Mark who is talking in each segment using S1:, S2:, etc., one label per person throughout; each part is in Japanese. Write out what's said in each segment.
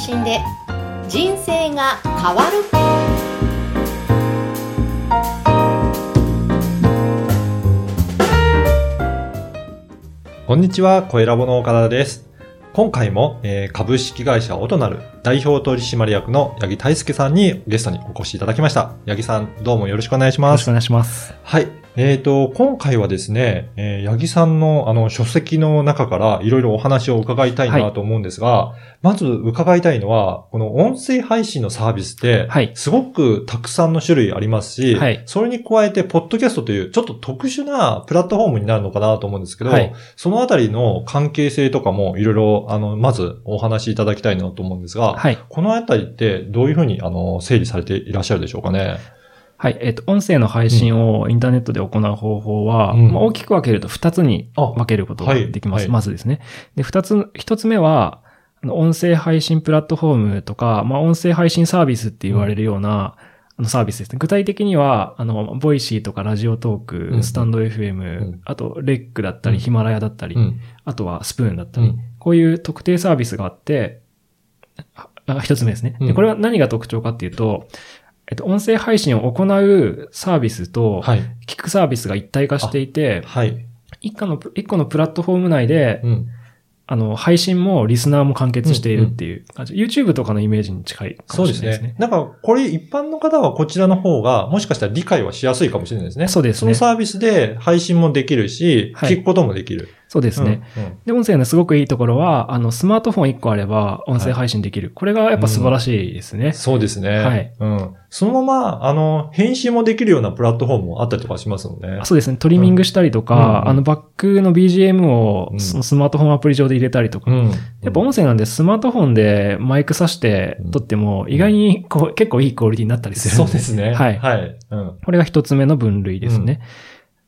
S1: 信で人生が変わる
S2: こんにちは、小ラボの岡田です。今回も、えー株式会社オトナル代表取締役の八木大輔さんにゲストにお越しいただきました。八木さん、どうもよろしくお願いします
S3: よろしくお。願いします。
S2: はい。えっ、と、今回はですね、えー八木さんのあの書籍の中からいろいろお話を伺いたいなと思うんですが、まず伺いたいのは、この音声配信のサービスって、
S3: はい
S2: すごくたくさんの種類ありますし、
S3: はい
S2: それに加えて、ポッドキャストというちょっと特殊なプラットフォームになるのかなと思うんですけど、
S3: はい
S2: そのあたりの関係性とかもいろいろ、あの、まずお話しいただきたいなと思うんですが、
S3: はい。
S2: このあたりってどういうふうに、あの、整理されていらっしゃるでしょうかね？
S3: はい。えっ、と、音声の配信をインターネットで行う方法は、
S2: うん
S3: まあ、大きく分けると2つに
S2: あ
S3: 分けることができます。
S2: はいはい
S3: まずですね。で、2つ、1つ目は、あの音声配信プラットフォームとか、まあ、音声配信サービスって言われるような、あのサービスですね。具体的には、あの、ボイシーとかラジオトーク、
S2: うん
S3: スタンド FM、
S2: ん
S3: あと、レックだったり、
S2: うん
S3: ヒマラヤだったり、
S2: うん。
S3: あとはスプーンだったり、
S2: うん
S3: こういう特定サービスがあって、一つ目ですね。
S2: うん
S3: でこれは何が特徴かっていうと、えっと、音声配信を行うサービスと、
S2: はい。
S3: 聞くサービスが一体化していて、
S2: はい。
S3: 一個の、一個のプラットフォーム内で、
S2: うん。
S3: あの、配信もリスナーも完結しているっていう感じ、YouTube とかのイメージに近いか
S2: そうです
S3: もしれないですね。。
S2: ねなんか、これ一般の方はこちらの方が、もしかしたら理解はしやすいかもしれないですね。
S3: そうですね
S2: そのサービスで配信もできるし、
S3: はい
S2: 聞くこともできる。
S3: そうですね。
S2: うん。うん
S3: で、音声のすごくいいところは、あの、スマートフォン1個あれば音声配信できる。これがやっぱ素晴らしいですね。
S2: そうですね。
S3: はい。
S2: うん。そのまま、あの、編集もできるようなプラットフォームもあったりとかしますもんね
S3: あ。そうですね。トリミングしたりとか、
S2: うんうん
S3: あの、バックの BGM を
S2: うん
S3: そのスマートフォンアプリ上で入れたりとか。
S2: うん。
S3: やっぱ音声なんでスマートフォンでマイク挿して撮っても意外にこう結構いいクオリティになったりするん
S2: そうですね。
S3: はい
S2: はい。うん。
S3: これが一つ目の分類ですね。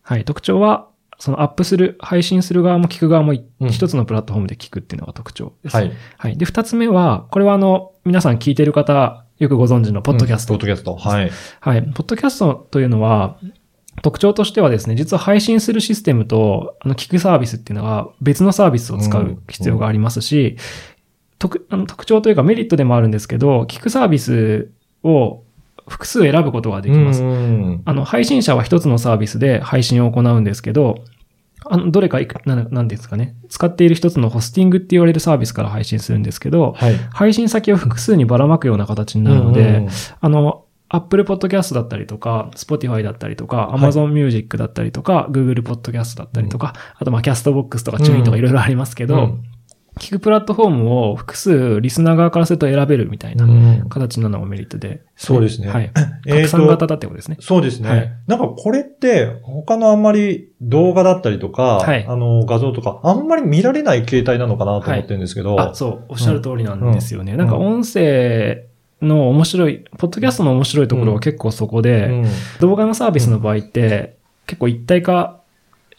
S3: はい。特徴は、そのアップする、配信する側も聞く側も一つのプラットフォームで聞くっていうのが特徴です。
S2: はい。
S3: はい。で、二つ目は、これはあの、皆さん聞いてる方、よくご存知のポッドキャスト。
S2: うんポッドキャスト。はい。
S3: はい。ポッドキャストというのは、特徴としてはですね、実は配信するシステムと、あの、聞くサービスっていうのは別のサービスを使う必要がありますし、特あの特徴というかメリットでもあるんですけど、聞くサービスを複数選ぶことができます。
S2: うん。
S3: あの、配信者は一つのサービスで配信を行うんですけど、あの、どれかいく、ななんですかね。使っている一つのホスティングって言われるサービスから配信するんですけど、
S2: はい。
S3: 配信先を複数にばらまくような形になるので、
S2: うん
S3: あの、Apple Podcast だったりとか、Spotify だったりとか、
S2: はい
S3: Amazon Music だったりとか、Google Podcast だったりとか、あとまあ、Castbox とか Tune とかいろいろありますけど、
S2: うん
S3: 聞くプラットフォームを複数リスナー側からすると選べるみたいな
S2: うん。
S3: 形なのがメリットで。
S2: そうですね。
S3: はい。拡散型だってことですね。
S2: そうですね。
S3: はい。
S2: なんかこれって、他のあんまり動画だったりとか、
S3: はい。
S2: あの画像とか、あんまり見られない形態なのかなと思ってるんですけど、
S3: あ、そう、おっしゃる通りなんですよね。
S2: ん。
S3: なんか音声の面白い、ポッドキャストの面白いところは結構そこで、
S2: うん。
S3: 動画のサービスの場合って、結構一体化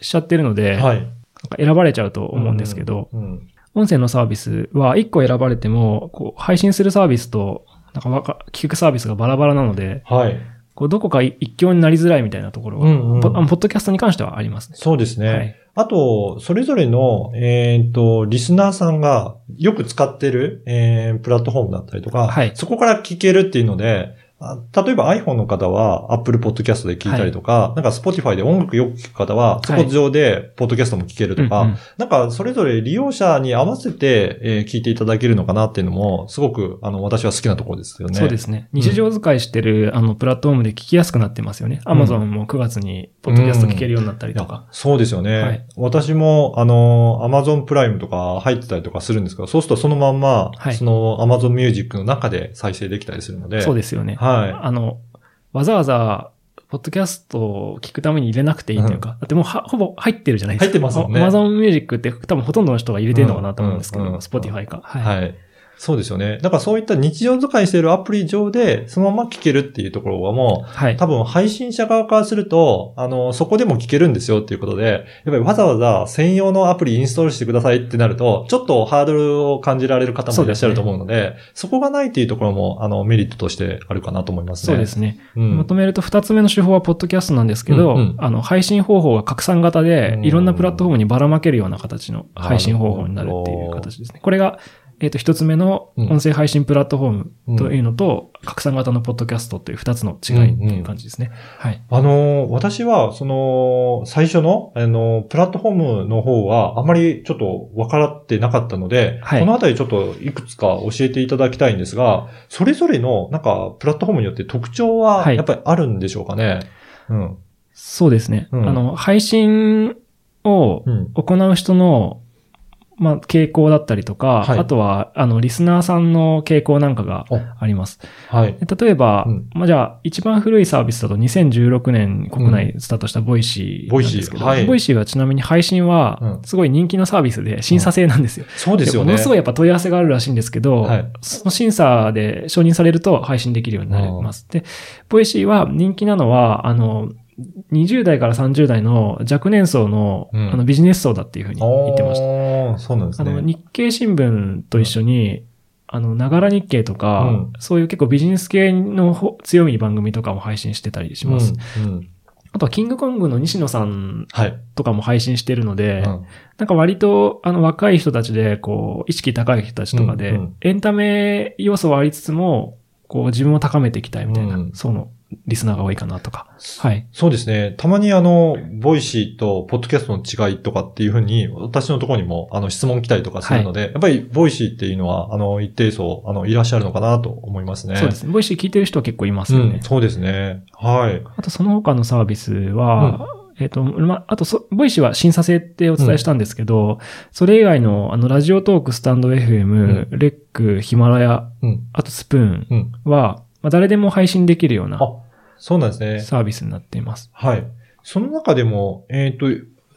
S3: しちゃってるので、
S2: はい。
S3: なんか選ばれちゃうと思うんですけど、
S2: うん
S3: 音声のサービスは一個選ばれても、こう、配信するサービスと、なんかわか、聞くサービスがバラバラなので、
S2: はい。
S3: こう、どこか一強になりづらいみたいなところは、
S2: うんうん
S3: ポッドキャストに関してはありますね。
S2: そうですね。
S3: はい
S2: あと、それぞれの、えっ、と、リスナーさんがよく使ってる、えープラットフォームだったりとか、
S3: はい
S2: そこから聞けるっていうので、あ例えば iPhone の方は Apple Podcast で聞いたりとか、なんか Spotify で音楽よく聞く方は、そこ上でポッドキャストも聞けるとか、
S3: うんうん
S2: なんかそれぞれ利用者に合わせて、えー聞いていただけるのかなっていうのも、すごく、あの、私は好きなところですよね。
S3: そうですね。
S2: うん
S3: 日常使いしてる、あの、プラットフォームで聞きやすくなってますよね。Amazon も9月に、ポッドキャスト聞けるようになったりとか。
S2: そうですよね。
S3: はい
S2: 私も、あの、アマゾンプライムとか入ってたりとかするんですけど、そうするとそのまんま、
S3: はい
S2: そのアマゾンミュージックの中で再生できたりするので。
S3: そう
S2: で
S3: ですよね。
S2: は
S3: あの、わざわざ、ポッドキャストを聞くために入れなくていいというか、だってもうは、ほぼ入ってるじゃないですか。
S2: 入ってますもんね
S3: Amazon Music って多分ほとんどの人が入れてるのかなと思うんですけど、
S2: うんうんうん
S3: Spotify か。
S2: い。
S3: はい。
S2: はい。そうですよね。だからそういった日常使いしているアプリ上で、そのまま聞けるっていうところはもう、
S3: はい。
S2: 多分配信者側からすると、あの、そこでも聞けるんですよっていうことで、やっぱりわざわざ専用のアプリインストールしてくださいってなると、ちょっとハードルを感じられる方もいらっしゃると思うので、そこがないっていうところも、あの、メリットとしてあるかなと思いますね。
S3: そうですね。
S2: うん。
S3: まとめると二つ目の手法はポッドキャストなんですけど、
S2: うんうん
S3: あの、配信方法が拡散型で
S2: う、ん
S3: いろんなプラットフォームにばらまけるような形の配信方法になるっていう形ですね。これが、えっ、と、一つ目の
S2: うん
S3: 音声配信プラットフォームというのと、拡散型のポッドキャストという二つの違いっていう感じですね。はい。
S2: あのー、私は、その、最初の、あの、プラットフォームの方は、あまりちょっと分からってなかったので、
S3: はい
S2: このあたりちょっといくつか教えていただきたいんですが、それぞれの、なんか、プラットフォームによって特徴は、
S3: はい
S2: やっぱりあるんでしょうかね？うん。
S3: そうですね。
S2: うん
S3: あの、配信を
S2: うん。
S3: 行う人の、まあ、傾向だったりとか、
S2: はい
S3: あとは、あの、リスナーさんの傾向なんかがあります。
S2: はい。
S3: で例えば、
S2: うん
S3: まあ、じゃあ、一番古いサービスだと2016年国内スタートしたボイシーなんですけど、
S2: ボイシーはい
S3: ボイシーはちなみに配信は
S2: う、ん
S3: すごい人気のサービスで審査制なんですよ。
S2: そうですよね。
S3: ものすごいやっぱ問い合わせがあるらしいんですけど、
S2: はい
S3: その審査で承認されると配信できるようになります。で、ボイシーは人気なのは、あの、20代から30代の若年層の,、
S2: うん
S3: あのビジネス層だっていうふうに言ってました。
S2: た。そうなんですね。
S3: あの、日経新聞と一緒に、あの、ながら日経とか、
S2: うん
S3: そういう結構ビジネス系のほ強い番組とかも配信してたりします。
S2: うん。うん
S3: あとは、キングコングの西野さん
S2: はい。
S3: とかも配信してるので、
S2: うん
S3: なんか割と、あの、若い人たちで、こう、意識高い人たちとかで、
S2: うんうん
S3: エンタメ要素はありつつも、こう、自分を高めていきたいみたいな、
S2: うん
S3: その、リスナーが多いかなとか。はい。
S2: そうですね。たまにあの、ボイシーとポッドキャストの違いとかっていうふうに、私のところにもあの質問来たりとかするので、やっぱりボイシーっていうのは、あの、一定層、あの、いらっしゃるのかなと思いますね。
S3: そうですね。ボイシー聞いてる人は結構いますよね。
S2: うん、そうですね。はい。
S3: あと、その他のサービスは、えっ、と、ま、あとそ、ボイシーは審査制ってお伝えしたんですけど、それ以外の、あの、ラジオトーク、スタンド FM、レック、ヒマラヤ、
S2: うん。
S3: あとスプーン
S2: うん。
S3: は、まあ、誰でも配信できるような
S2: あ、そうなんですね。
S3: サービスになっています。
S2: はい。その中でも、えっ、と、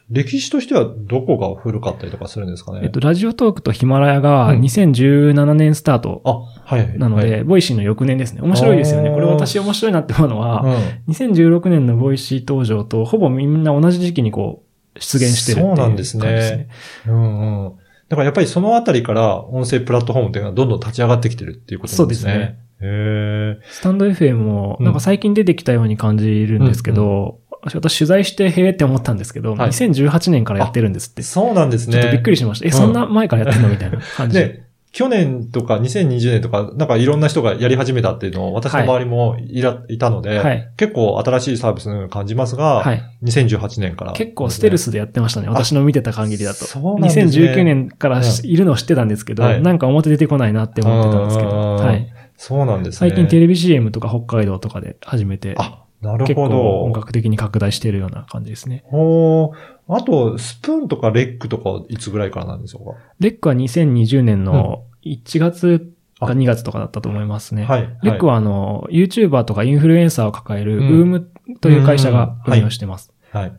S2: 歴史としてはどこが古かったりとかするんですかね？
S3: えっと、ラジオトークとヒマラヤが
S2: うん
S3: 2017年スタート
S2: あ、はい。
S3: なので、
S2: はい
S3: ボイシーの翌年ですね。面白いですよね。これ私面白いなって思うのは、
S2: うん
S3: 2016年のボイシー登場とほぼみんな同じ時期にこう、出現してるっていう
S2: そうなんですね
S3: 感じですね。
S2: うんうん。だからやっぱりそのあたりから音声プラットフォームっていうのはどんどん立ち上がってきてるっていうことなんですね。
S3: そうですね。
S2: へ
S3: スタンド FM も、
S2: うん
S3: なんか最近出てきたように感じるんですけど、私取材してへえって思ったんですけど、
S2: はい
S3: 2018年からやってるんですって。
S2: え。そうなんですね。
S3: ちょっとびっくりしました。え、
S2: うん
S3: そんな前からやってんのみたいな感じで。
S2: で、去年とか2020年とか、なんかいろんな人がやり始めたっていうのを私の周りもいら、い、たので、
S3: はい
S2: 結構新しいサービスのように感じますが、
S3: はい。
S2: 2018年から。
S3: 結構ステルスでやってましたね。私の見てた限りだと。
S2: そうなんですね。
S3: 2019年からいるのを知ってたんですけど、
S2: はい
S3: なんか表出てこないなって思ってたんですけど、
S2: うん
S3: はい。
S2: そうなんですね。
S3: 最近テレビ CM とか北海道とかで始めて、
S2: あ、なるほど。
S3: 本格的に拡大しているような感じですね。
S2: ほーあと、スプーンとかレックとかはいつぐらいからなんでしょうか？
S3: レックは2020年の1月か
S2: あ
S3: 2月とかだったと思いますね。
S2: はい。
S3: レック
S2: は
S3: はあの、YouTuber とかインフルエンサーを抱える、
S2: うん
S3: ウームという会社が運用してます。
S2: い、はい。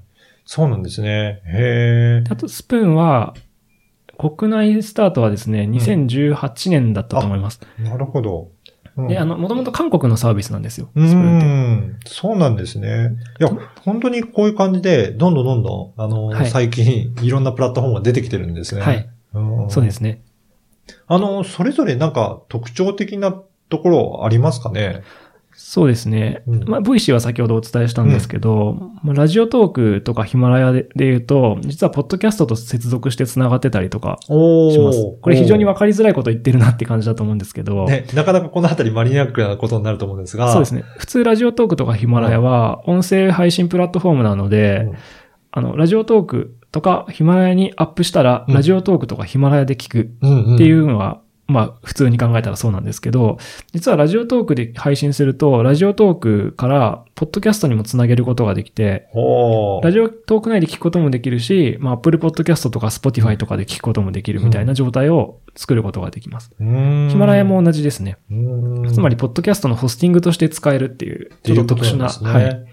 S2: そうなんですね。へー
S3: あと、スプーンは、国内スタートはですね、2018年だったと思います。
S2: なるほど。うん
S3: で、あの、もともと韓国のサービスなんですよ。
S2: う。ん。そうなんですね。いや、本当にこういう感じで、どんどんどんどん、あの、
S3: はい
S2: 最近、いろんなプラットフォームが出てきてるんですね。
S3: はい。
S2: うん
S3: そうですね。
S2: あの、それぞれなんか特徴的なところありますかね？
S3: そうですね。
S2: うん
S3: まあ、ボイシーは先ほどお伝えしたんですけど、まあ、ラジオトークとかヒマラヤでで言うと、実はポッドキャストと接続して繋がってたりとか
S2: お
S3: します。これ非常にわかりづらいこと言ってるなって感じだと思うんですけど、
S2: ね、なかなかこのあたりマニアックなことになると思うんですが。
S3: そうですね。普通ラジオトークとかヒマラヤは音声配信プラットフォームなので、
S2: うん
S3: あの、ラジオトークとかヒマラヤにアップしたら、
S2: うん
S3: ラジオトークとかヒマラヤで聞く
S2: うんうん
S3: っていうのは、まあ、普通に考えたらそうなんですけど、実はラジオトークで配信すると、ラジオトークから、ポッドキャストにもつなげることができて、ラジオトーク内で聞くこともできるし、まあ、Apple Podcast とか Spotify とかで聞くこともできるみたいな状態を作ることができます。ヒマラヤも同じですね。
S2: うん
S3: つまり、ポッドキャストのホスティングとして使えるっていう、ちょっと特殊な、はい。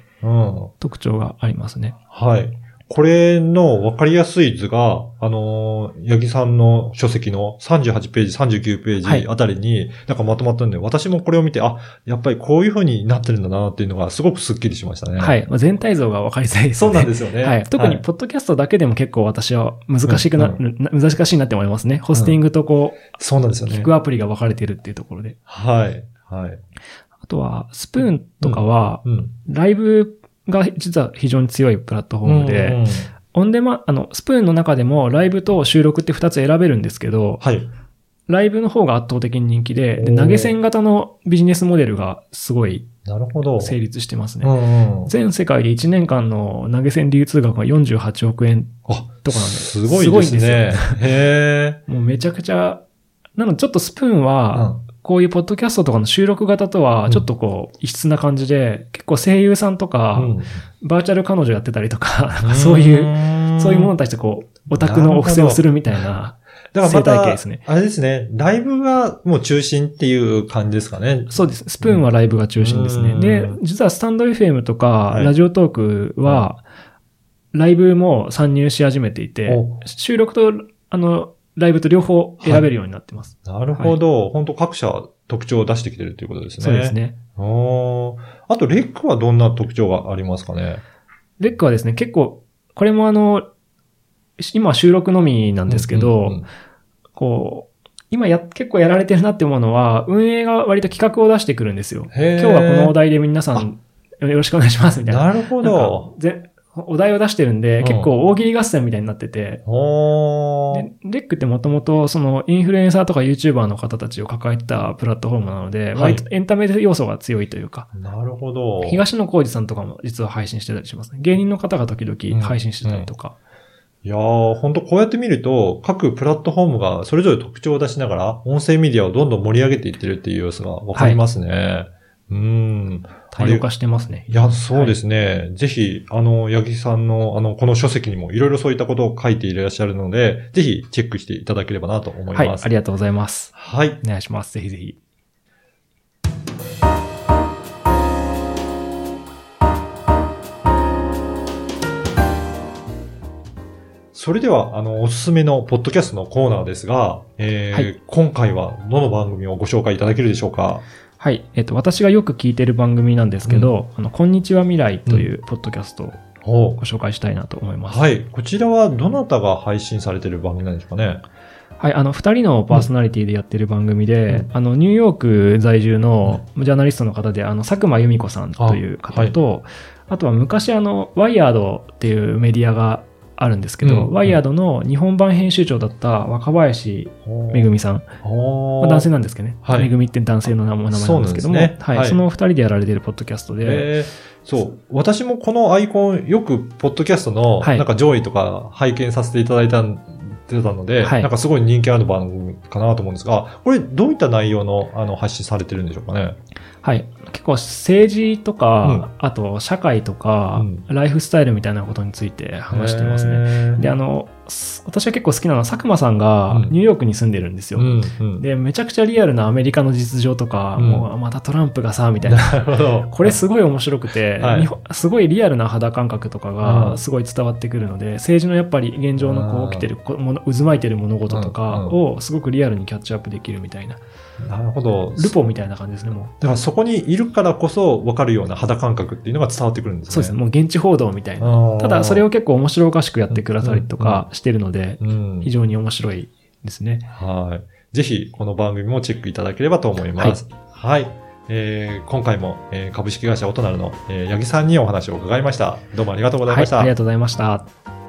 S3: 特徴がありますね。
S2: はい。これの分かりやすい図が、あのー、八木さんの書籍の38ページ、39ペ
S3: はい
S2: ージあたりに、なんかまとまったんで、私もこれを見て、あ、やっぱりこういう風になってるんだなっていうのがすごくスッキリしましたね。。
S3: はいい。まあ、全体像が分かりづらいです
S2: そ
S3: ね。
S2: うなんですよね。
S3: はい。特に、ポッドキャストだけでも結構私は難しくな、
S2: う
S3: な難しいなって思いますね。ホスティングとこう、
S2: そうなんですよね。
S3: 聞くアプリが分かれてるっていうところで。
S2: はい。はい。
S3: あとは、スプーンとかは、
S2: うん。
S3: ライブが実は非常に強いプラットフォームで、
S2: うんうん
S3: オンデマ、あの、スプーンの中でもライブと収録って2つ選べるんですけど、
S2: はい。
S3: ライブの方が圧倒的に人気で、で投げ銭型のビジネスモデルがすごい
S2: なるほど。
S3: 成立してますね。
S2: うんうん。
S3: 全世界で1年間の投げ銭流通額が48億円
S2: あ、
S3: とかなん
S2: すごいですね。
S3: すごいん
S2: へ
S3: もうめちゃくちゃ、なのでちょっとスプーン
S2: え。
S3: は、こういうポッドキャストとかの収録型とは、ちょっとこう、異質な感じで、結構声優さんとか、
S2: うん。
S3: バーチャル彼女やってたりとか、そういう、
S2: う
S3: そういうものに対してこう、オタクのお布施をするみたいな、生
S2: だからまた
S3: 態系ですね。
S2: あれですね、ライブがもう中心っていう感じですかね。
S3: そうです。スプーンはライブが中心ですね。
S2: うん。
S3: で、実はスタンド FM とか、
S2: はい。
S3: ラジオトークは、ライブも参入し始めていて
S2: お、
S3: 収録と、あの、ライブと両方選べるようになってます。
S2: なるほど。本当各社特徴を出してきてるということですね。
S3: そうです。ね。
S2: あと、レックはどんな特徴がありますかね？
S3: レックはですね、結構、これもあの、今は収録のみなんですけど、
S2: うんうんうん
S3: こう、今や、結構やられてるなって思うのは、運営が割と企画を出してくるんですよ。今日はこのお題で皆さん、よろしくお願いします、みたいな。
S2: なるほど
S3: か。ぜお題を出してるんで、
S2: うん
S3: 結構大喜利合戦みたいになってて、でレックってもともとそのインフルエンサーとか YouTuber の方たちを抱えたプラットフォームなので、
S2: はい
S3: 割とエンタメ要素が強いというか、
S2: なるほど。
S3: 東野幸治さんとかも実は配信してたりしますね。芸人の方が時々配信してたりとか。
S2: いやー、本当こうやって見ると、各プラットフォームがそれぞれ特徴を出しながら、音声メディアをどんどん盛り上げていってるっていう様子がわかりますね。うん。
S3: 多様化してますね。
S2: いや、そうですね。ぜひ、あの、八木さんの、あの、この書籍にもいろいろそういったことを書いていらっしゃるので、ぜひチェックしていただければなと思い
S3: はい、
S2: ます。
S3: ありがとうございます。
S2: はい。
S3: お願いします。ぜひぜひ。
S2: それでは、あの、おすすめのポッドキャストのコーナーですが、えー
S3: はい
S2: 今回はどの番組をご紹介いただけるでしょうか？
S3: はい。えっと、私がよく聞いてる番組なんですけど、あの、こんにちは未来というポッドキャストをご紹介したいなと思います。
S2: はい。こちらはどなたが配信されている番組なんですかね？
S3: はい、あの、二人のパーソナリティでやってる番組で、
S2: うん。
S3: あの、ニューヨーク在住のジャーナリストの方で、あの、佐久間由美子さんという方と、あ,、とは昔あの、ワイヤードっていうメディアがあるんですけど、
S2: うん
S3: ワイヤードの日本版編集長だった若林めぐみさん、まあ、男性なんですけどね。
S2: はい。
S3: めぐみって男性の名前なんですけども、
S2: ね。
S3: はい、
S2: はい。
S3: その二人でやられてるポッドキャストで、
S2: えー。そう。私もこのアイコン、よく、ポッドキャストの、
S3: はい。
S2: なんか上位とか拝見させていただいたんてたので、
S3: はい。
S2: なんかすごい人気ある番組かなと思うんですが、これどういった内容の、あの、発信されてるんでしょうかね？
S3: はい。結構政治とか、
S2: うん
S3: あと社会とか、
S2: うん
S3: ライフスタイルみたいなことについて話してますね。
S2: ね
S3: で、あの、す私が結構好きなのは佐久間さんが
S2: うん
S3: ニューヨークに住んでるんですよ。
S2: うん、うん。
S3: で、めちゃくちゃリアルなアメリカの実情とか、
S2: うん
S3: もうまたトランプがさ、みたいな。これすごい面白くて、
S2: はい
S3: すごいリアルな肌感覚とか
S2: うん
S3: がすごい伝わってくるので、政治のやっぱり現状のこ
S2: う
S3: 起きてるこもの渦巻いてる物事とかをすごくリアルにキャッチアップできるみたいな。
S2: なるほど。
S3: ルポみたいな感じですね、もう。
S2: だからそこにいるからこそ分かるような肌感覚っていうのが伝わってくるんですね。
S3: そうですね、もう現地報道みたいな。ただ、それを結構面白おかしくやってくださりとかしてるので、
S2: うん
S3: 非常に面白いですね。
S2: はい。ぜひ、この番組もチェックいただければと思います。はい。えー今回も、えー株式会社オトナルの、えー八木さんにお話を伺いました。どうもありがとうございました。
S3: はい、ありがとうございました。